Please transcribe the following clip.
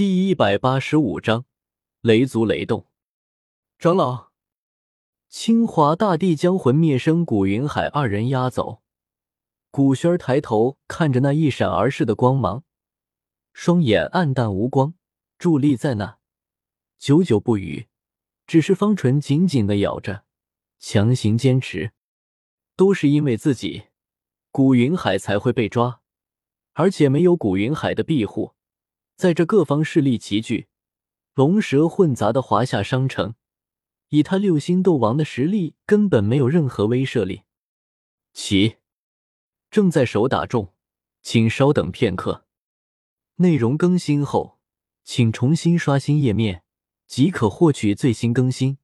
第一百八十五章雷族雷动。长老，清华大帝将魂灭生古云海二人押走。古轩儿抬头看着那一闪而逝的光芒，双眼暗淡无光，伫立在那，久久不语，只是方唇紧紧的咬着，强行坚持。都是因为自己，古云海才会被抓，而且没有古云海的庇护。在这各方势力齐聚、龙蛇混杂的华夏商城，以他六星斗王的实力，根本没有任何威慑力。齐正在手打中，请稍等片刻。内容更新后，请重新刷新页面，即可获取最新更新。